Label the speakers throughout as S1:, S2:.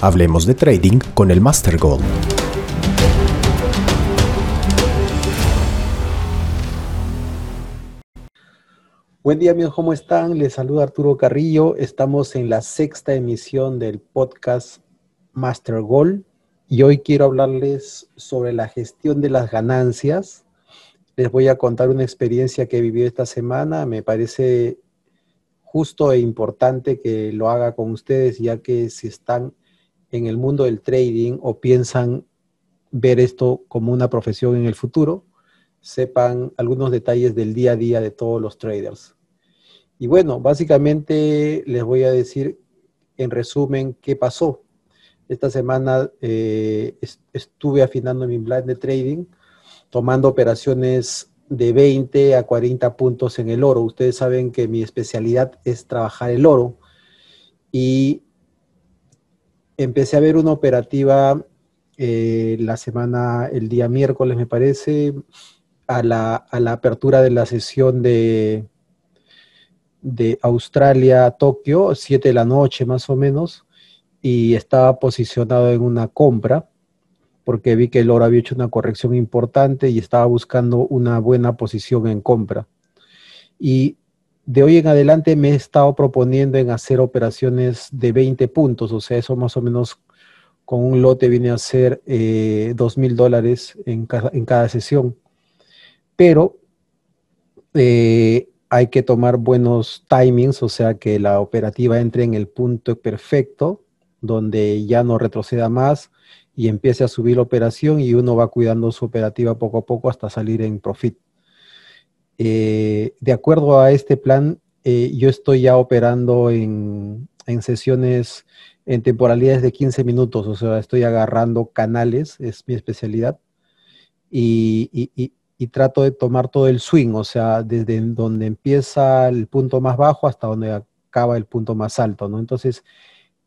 S1: Hablemos de trading con el Master Goal.
S2: Buen día amigos, ¿cómo están? Les saluda Arturo Carrillo. Estamos en la sexta emisión del podcast Master Goal y hoy quiero hablarles sobre la gestión de las ganancias. Les voy a contar una experiencia que he vivido esta semana. Me parece justo e importante que lo haga con ustedes ya que si están en el mundo del trading o piensan ver esto como una profesión en el futuro, sepan algunos detalles del día a día de todos los traders. Y bueno, básicamente les voy a decir en resumen qué pasó. Esta semana eh, estuve afinando mi plan de trading, tomando operaciones de 20 a 40 puntos en el oro. Ustedes saben que mi especialidad es trabajar el oro y empecé a ver una operativa eh, la semana, el día miércoles me parece, a la, apertura de la sesión de, de Australia Tokio, 7 de la noche más o menos, y estaba posicionado en una compra porque vi que el oro había hecho una corrección importante y estaba buscando una buena posición en compra. Y de hoy en adelante me he estado proponiendo en hacer operaciones de 20 puntos, o sea, eso más o menos con un lote viene a ser eh, 2 mil dólares en, cada sesión. Pero eh, hay que tomar buenos timings, o sea, que la operativa entre en el punto perfecto, donde ya no retroceda más y empiece a subir la operación y uno va cuidando su operativa poco a poco hasta salir en profit. Eh, de acuerdo a este plan, eh, yo estoy ya operando en, sesiones, en temporalidades de 15 minutos, o sea, estoy agarrando canales, es mi especialidad, y, trato de tomar todo el swing, o sea, desde donde empieza el punto más bajo hasta donde acaba el punto más alto, ¿no? Entonces,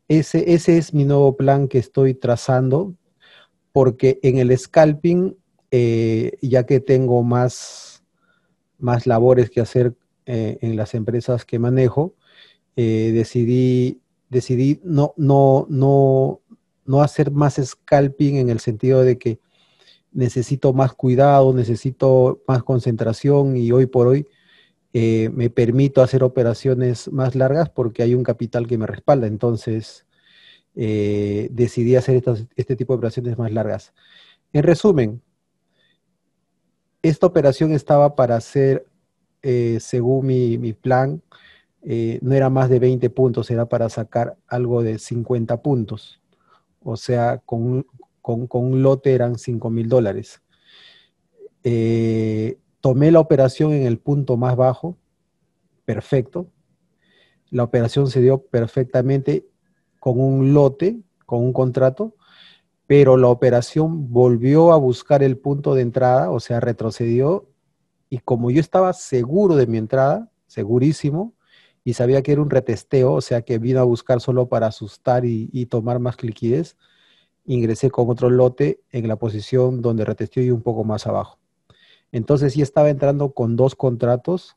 S2: ese, ese es mi nuevo plan que estoy trazando, porque en el scalping, eh, ya que tengo más más labores que hacer eh, en las empresas que manejo, eh, decidí, decidí no, no, no, no hacer más scalping en el sentido de que necesito más cuidado, necesito más concentración y hoy por hoy eh, me permito hacer operaciones más largas porque hay un capital que me respalda. Entonces, decidí hacer este tipo de operaciones más largas. En resumen, esta operación estaba para hacer, eh, según mi, plan, eh, no era más de 20 puntos, era para sacar algo de 50 puntos. O sea, con, un lote eran 5 mil dólares. Eh, tomé la operación en el punto más bajo, perfecto. La operación se dio perfectamente con un lote, con un contrato, pero la operación volvió a buscar el punto de entrada, o sea, retrocedió, y como yo estaba seguro de mi entrada, segurísimo, y sabía que era un retesteo, o sea, que vino a buscar solo para asustar y, tomar más liquidez, ingresé con otro lote en la posición donde retesteó y un poco más abajo. Entonces sí estaba entrando con dos contratos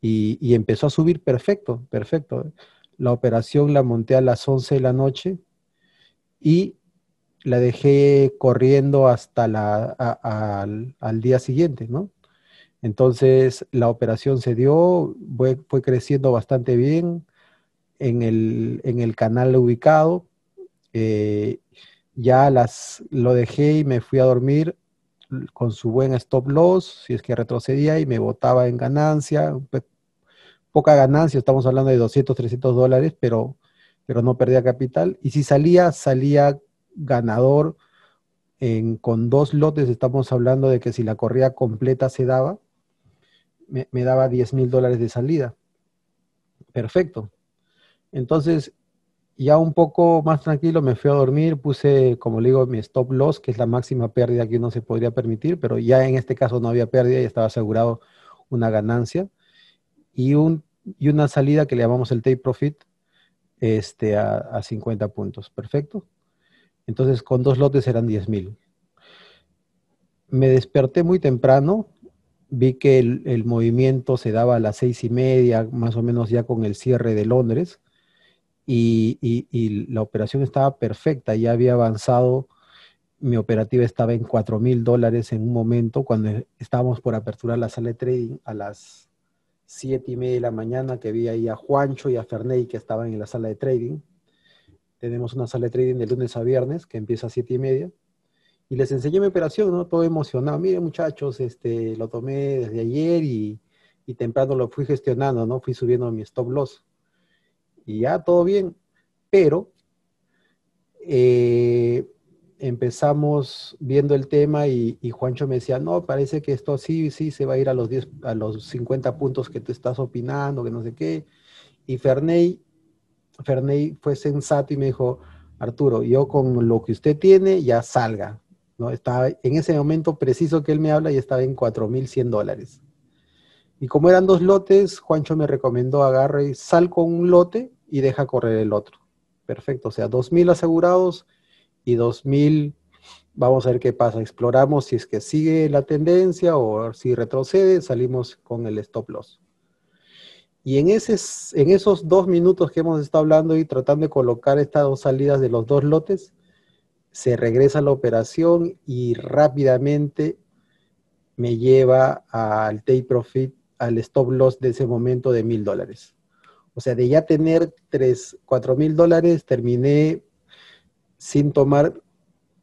S2: y, empezó a subir perfecto, perfecto. La operación la monté a las 11 de la noche y la dejé corriendo hasta la, al, día siguiente, ¿no? Entonces la operación se dio, fue, creciendo bastante bien en el, canal ubicado. Eh, ya las, lo dejé y me fui a dormir con su buen stop loss, si es que retrocedía y me botaba en ganancia, poca ganancia, estamos hablando de 200, 300 dólares, pero, pero no perdía capital. Y si salía, salía ganador con dos lotes, estamos hablando de que si la corrida completa se daba, me, daba 10 mil dólares de salida. Perfecto. Entonces, ya un poco más tranquilo, me fui a dormir, puse, como le digo, mi stop loss, que es la máxima pérdida que uno se podría permitir, pero ya en este caso no había pérdida y estaba asegurado una ganancia. Y, un, y una salida que le llamamos el take profit este, a, a 50 puntos. Perfecto. Entonces, con dos lotes eran 10 mil. Me desperté muy temprano, vi que el, movimiento se daba a las seis y media, más o menos ya con el cierre de Londres, y, la operación estaba perfecta, ya había avanzado, mi operativa estaba en cuatro mil dólares en un momento cuando estábamos por aperturar la sala de trading a las siete y media de la mañana, que vi ahí a Juancho y a Ferney que estaban en la sala de trading. Tenemos una sala de trading de lunes a viernes que empieza a siete y media y les enseñé mi operación, ¿no? Todo emocionado. Miren, muchachos, este, lo tomé desde ayer y, temprano lo fui gestionando, ¿no? Fui subiendo mi stop loss. Y ya, todo bien. Pero eh, empezamos viendo el tema y, Juancho me decía, no, parece que esto sí, sí, se va a ir a los 10, a los 50 puntos que tú estás opinando, que no sé qué. Y Ferney, Ferney fue sensato y me dijo, Arturo, yo con lo que usted tiene ya salga, estaba en ese momento preciso que él me habla y estaba en 4.100 dólares. Y como eran dos lotes, Juancho me recomendó agarre sal con un lote y deja correr el otro. Perfecto, o sea, 2.000 asegurados y 2.000, vamos a ver qué pasa. Exploramos si es que sigue la tendencia o si retrocede, salimos con el stop loss. Y en, en esos dos minutos que hemos estado hablando y tratando de colocar estas dos salidas de los dos lotes, se regresa a la operación y rápidamente me lleva al take profit, al stop loss de ese momento de mil dólares. O sea, de ya tener tres, cuatro mil dólares, terminé sin tomar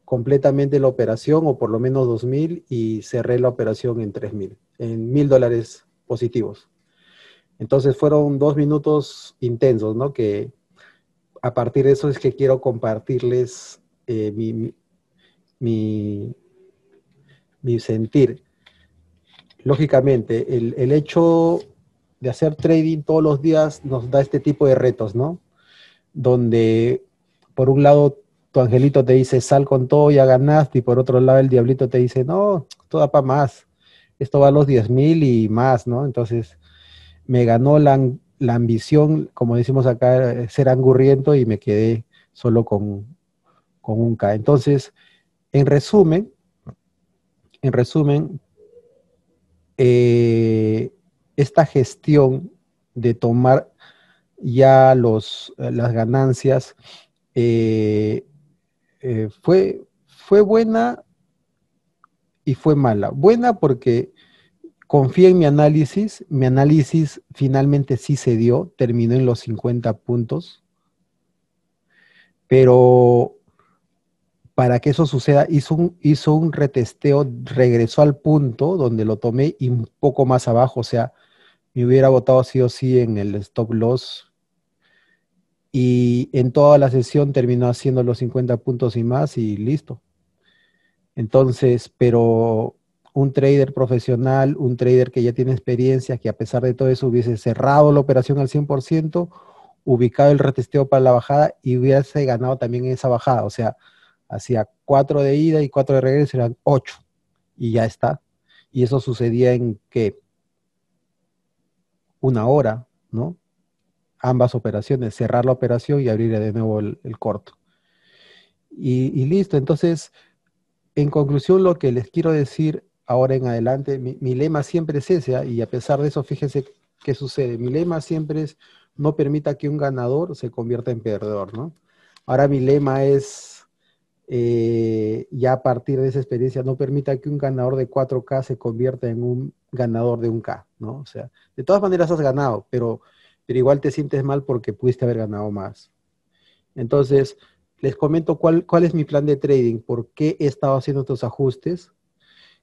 S2: completamente la operación o por lo menos dos mil y cerré la operación en tres mil, en mil dólares positivos. Entonces fueron dos minutos intensos, ¿no? Que a partir de eso es que quiero compartirles eh, mi, mi, sentir. Lógicamente, el, el, hecho de hacer trading todos los días nos da este tipo de retos, ¿no? Donde por un lado tu angelito te dice sal con todo, ya ganaste, y por otro lado el diablito te dice no, esto da para más, esto va a los 10 mil y más, ¿no? Entonces me ganó la, la ambición, como decimos acá, ser angurriento y me quedé solo con, con un K. Entonces, en resumen, en resumen, eh, esta gestión de tomar ya los, las ganancias eh, eh, fue, fue buena y fue mala. Buena porque confié en mi análisis, mi análisis finalmente sí se dio, terminó en los 50 puntos, pero para que eso suceda, hizo un, hizo un retesteo, regresó al punto donde lo tomé y un poco más abajo, o sea, me hubiera votado sí o sí en el stop loss. Y en toda la sesión terminó haciendo los 50 puntos y más y listo. Entonces, pero un trader profesional, un trader que ya tiene experiencia, que a pesar de todo eso hubiese cerrado la operación al 100%, ubicado el retesteo para la bajada y hubiese ganado también esa bajada. O sea, hacía cuatro de ida y cuatro de regreso, eran ocho. Y ya está. Y eso sucedía en que una hora, ¿no? Ambas operaciones, cerrar la operación y abrir de nuevo el, corto. Y, listo. Entonces, en conclusión, lo que les quiero decir ahora en adelante, mi, mi lema siempre es ese, ¿ah? y a pesar de eso, fíjense qué sucede. Mi lema siempre es no permita que un ganador se convierta en perdedor, ¿no? Ahora mi lema es eh, ya a partir de esa experiencia no permita que un ganador de 4K se convierta en un ganador de un K, ¿no? O sea, de todas maneras has ganado, pero, pero igual te sientes mal porque pudiste haber ganado más. Entonces, les comento cuál, cuál es mi plan de trading, por qué he estado haciendo estos ajustes.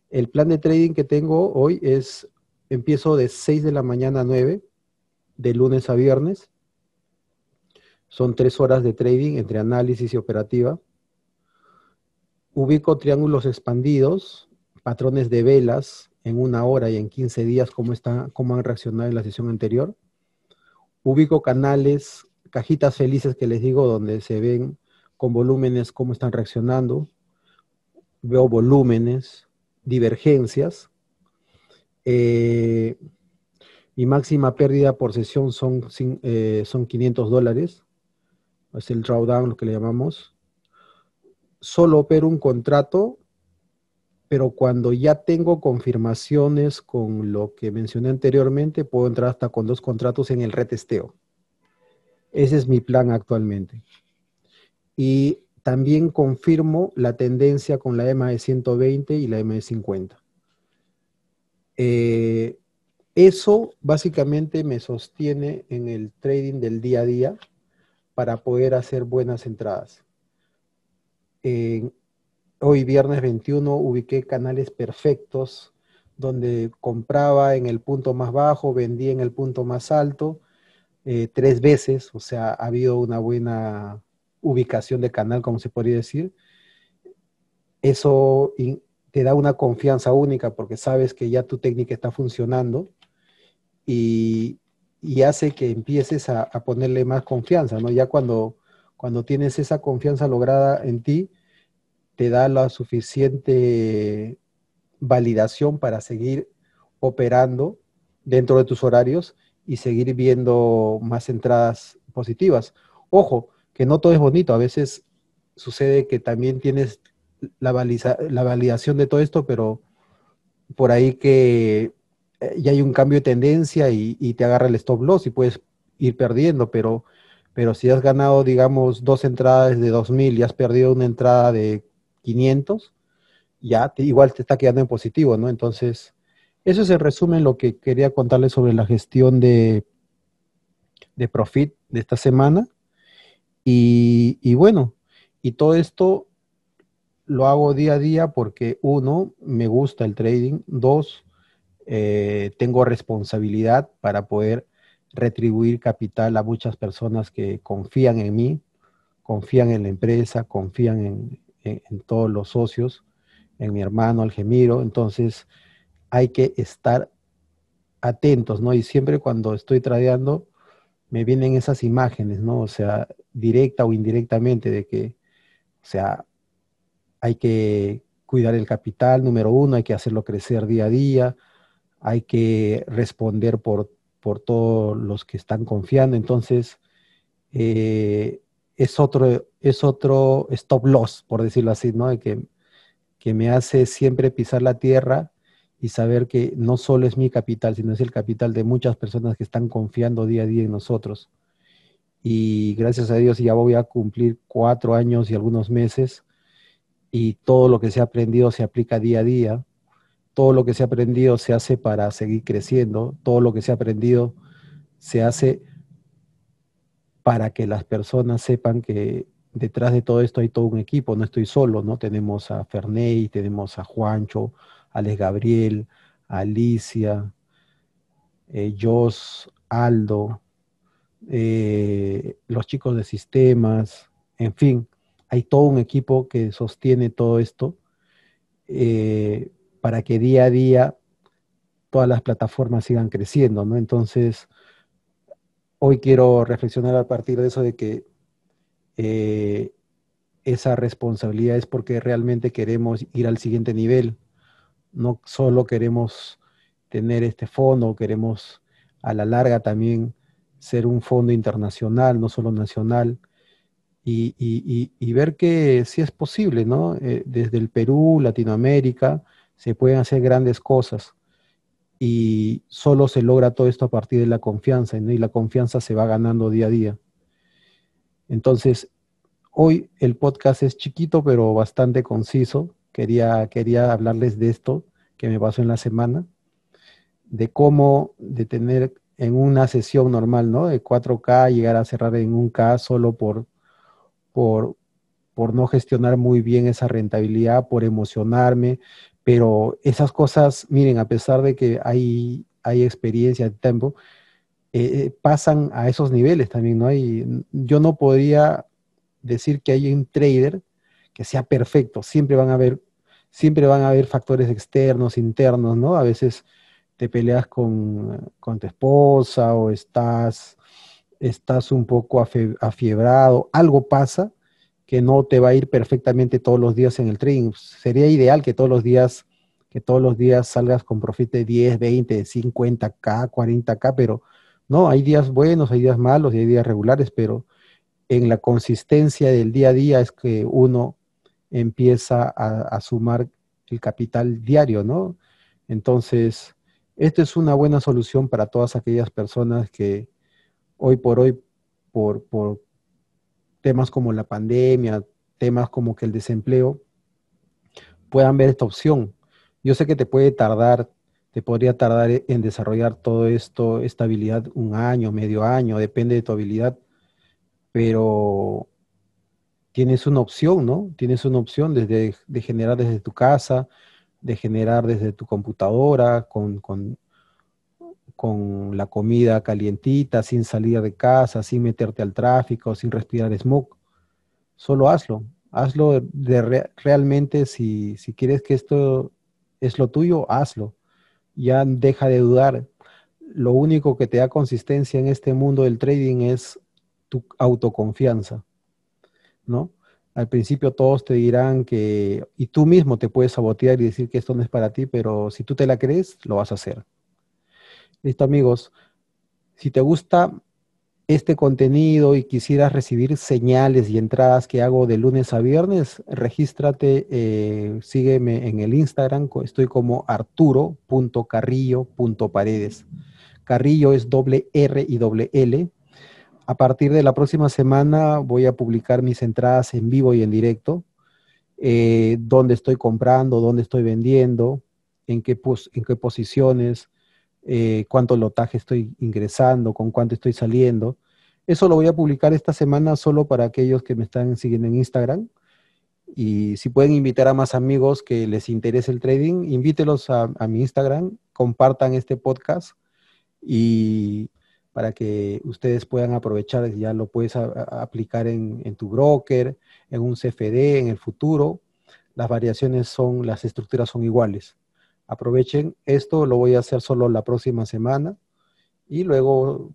S2: El plan de trading que tengo hoy es, empiezo de 6 de la mañana a 9, de lunes a viernes. Son tres horas de trading entre análisis y operativa ubico triángulos expandidos, patrones de velas en una hora y en 15 días, cómo, está, cómo han reaccionado en la sesión anterior. Ubico canales, cajitas felices que les digo, donde se ven con volúmenes cómo están reaccionando. Veo volúmenes, divergencias. Eh, mi máxima pérdida por sesión son, eh, son 500 dólares. Es el drawdown, lo que le llamamos solo opero un contrato pero cuando ya tengo confirmaciones con lo que mencioné anteriormente, puedo entrar hasta con dos contratos en el retesteo. Ese es mi plan actualmente. Y también confirmo la tendencia con la EMA de 120 y la EMA de 50. Eh, eso básicamente me sostiene en el trading del día a día para poder hacer buenas entradas. Hoy viernes 21 ubiqué canales perfectos donde compraba en el punto más bajo, vendía en el punto más alto eh, tres veces, o sea, ha habido una buena ubicación de canal, como se podría decir. Eso te da una confianza única porque sabes que ya tu técnica está funcionando y, hace que empieces a, ponerle más confianza, ¿no? Ya cuando, cuando tienes esa confianza lograda en ti, te da la suficiente validación para seguir operando dentro de tus horarios y seguir viendo más entradas positivas. Ojo, que no todo es bonito, a veces sucede que también tienes la, la validación de todo esto, pero por ahí que eh, ya hay un cambio de tendencia y, te agarra el stop loss y puedes ir perdiendo, pero, pero si has ganado, digamos, dos entradas de 2000 y has perdido una entrada de 500, ya igual te está quedando en positivo, ¿no? Entonces, eso es el resumen lo que quería contarles sobre la gestión de, de Profit de esta semana. Y, bueno, y todo esto lo hago día a día porque uno, me gusta el trading, dos, eh, tengo responsabilidad para poder retribuir capital a muchas personas que confían en mí, confían en la empresa, confían en, todos los socios, en mi hermano Algemiro. Entonces, hay que estar atentos, ¿no? Y siempre cuando estoy tradeando, me vienen esas imágenes, ¿no? O sea, directa o indirectamente de que, o sea, hay que cuidar el capital, número uno, hay que hacerlo crecer día a día, hay que responder por, por todos los que están confiando. Entonces, eh, es, otro, es otro stop loss, por decirlo así, ¿no? Que, que me hace siempre pisar la tierra y saber que no solo es mi capital, sino es el capital de muchas personas que están confiando día a día en nosotros. Y gracias a Dios ya voy a cumplir cuatro años y algunos meses y todo lo que se ha aprendido se aplica día a día todo lo que se ha aprendido se hace para seguir creciendo, todo lo que se ha aprendido se hace para que las personas sepan que detrás de todo esto hay todo un equipo, no estoy solo, ¿no? Tenemos a Ferney, tenemos a Juancho, a Alex Gabriel, Alicia, eh, Jos, Aldo, eh, los chicos de sistemas, en fin, hay todo un equipo que sostiene todo esto. Eh, para que día a día todas las plataformas sigan creciendo, ¿no? Entonces, hoy quiero reflexionar a partir de eso de que eh, esa responsabilidad es porque realmente queremos ir al siguiente nivel, no solo queremos tener este fondo, queremos a la larga también ser un fondo internacional, no solo nacional, y, ver que sí es posible, ¿no? Eh, desde el Perú, Latinoamérica, se pueden hacer grandes cosas y solo se logra todo esto a partir de la confianza y la confianza se va ganando día a día. Entonces, hoy el podcast es chiquito pero bastante conciso. Quería, quería hablarles de esto que me pasó en la semana, de cómo de tener en una sesión normal, ¿no? De 4K, llegar a cerrar en un K solo por, por, por no gestionar muy bien esa rentabilidad, por emocionarme, pero esas cosas, miren, a pesar de que hay, hay experiencia tiempo, eh, eh, pasan a esos niveles también, ¿no? Hay, yo no podría decir que hay un trader que sea perfecto, siempre van a haber, siempre van a haber factores externos, internos, ¿no? A veces te peleas con, con tu esposa o estás, estás un poco afiebrado, algo pasa que no te va a ir perfectamente todos los días en el trading. Sería ideal que todos los días, que todos los días salgas con profit de 10, 20, 50k, 40k, pero no, hay días buenos, hay días malos y hay días regulares, pero en la consistencia del día a día es que uno empieza a, sumar el capital diario, ¿no? Entonces, esta es una buena solución para todas aquellas personas que hoy por hoy, por, por temas como la pandemia, temas como que el desempleo, puedan ver esta opción. Yo sé que te puede tardar, te podría tardar en desarrollar todo esto, esta habilidad un año, medio año, depende de tu habilidad, pero tienes una opción, ¿no? Tienes una opción desde, de generar desde tu casa, de generar desde tu computadora, con, con, con, la comida calientita, sin salir de casa, sin meterte al tráfico, sin respirar smoke. Solo hazlo. Hazlo realmente si, si quieres que esto es lo tuyo, hazlo. Ya deja de dudar. Lo único que te da consistencia en este mundo del trading es tu autoconfianza. ¿no? Al principio todos te dirán que, y tú mismo te puedes sabotear y decir que esto no es para ti, pero si tú te la crees, lo vas a hacer. Listo amigos, si te gusta este contenido y quisieras recibir señales y entradas que hago de lunes a viernes, regístrate, eh, sígueme en el Instagram, estoy como arturo.carrillo.paredes. Carrillo es doble R y doble L, a partir de la próxima semana voy a publicar mis entradas en vivo y en directo, eh, dónde estoy comprando, dónde estoy vendiendo, en qué, en qué posiciones, eh, cuánto lotaje estoy ingresando, con cuánto estoy saliendo. Eso lo voy a publicar esta semana solo para aquellos que me están siguiendo en Instagram. Y si pueden invitar a más amigos que les interese el trading, invítelos a, a mi Instagram, compartan este podcast y para que ustedes puedan aprovechar, ya lo puedes aplicar en, tu broker, en un CFD, en el futuro. Las variaciones son, las estructuras son iguales. Aprovechen esto, lo voy a hacer solo la próxima semana y luego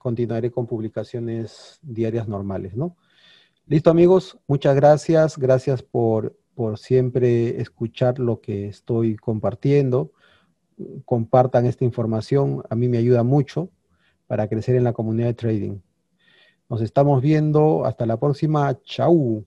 S2: continuaré con publicaciones diarias normales, ¿no? Listo amigos, muchas gracias, gracias por, por siempre escuchar lo que estoy compartiendo. Compartan esta información, a mí me ayuda mucho para crecer en la comunidad de trading. Nos estamos viendo. Hasta la próxima. Chau.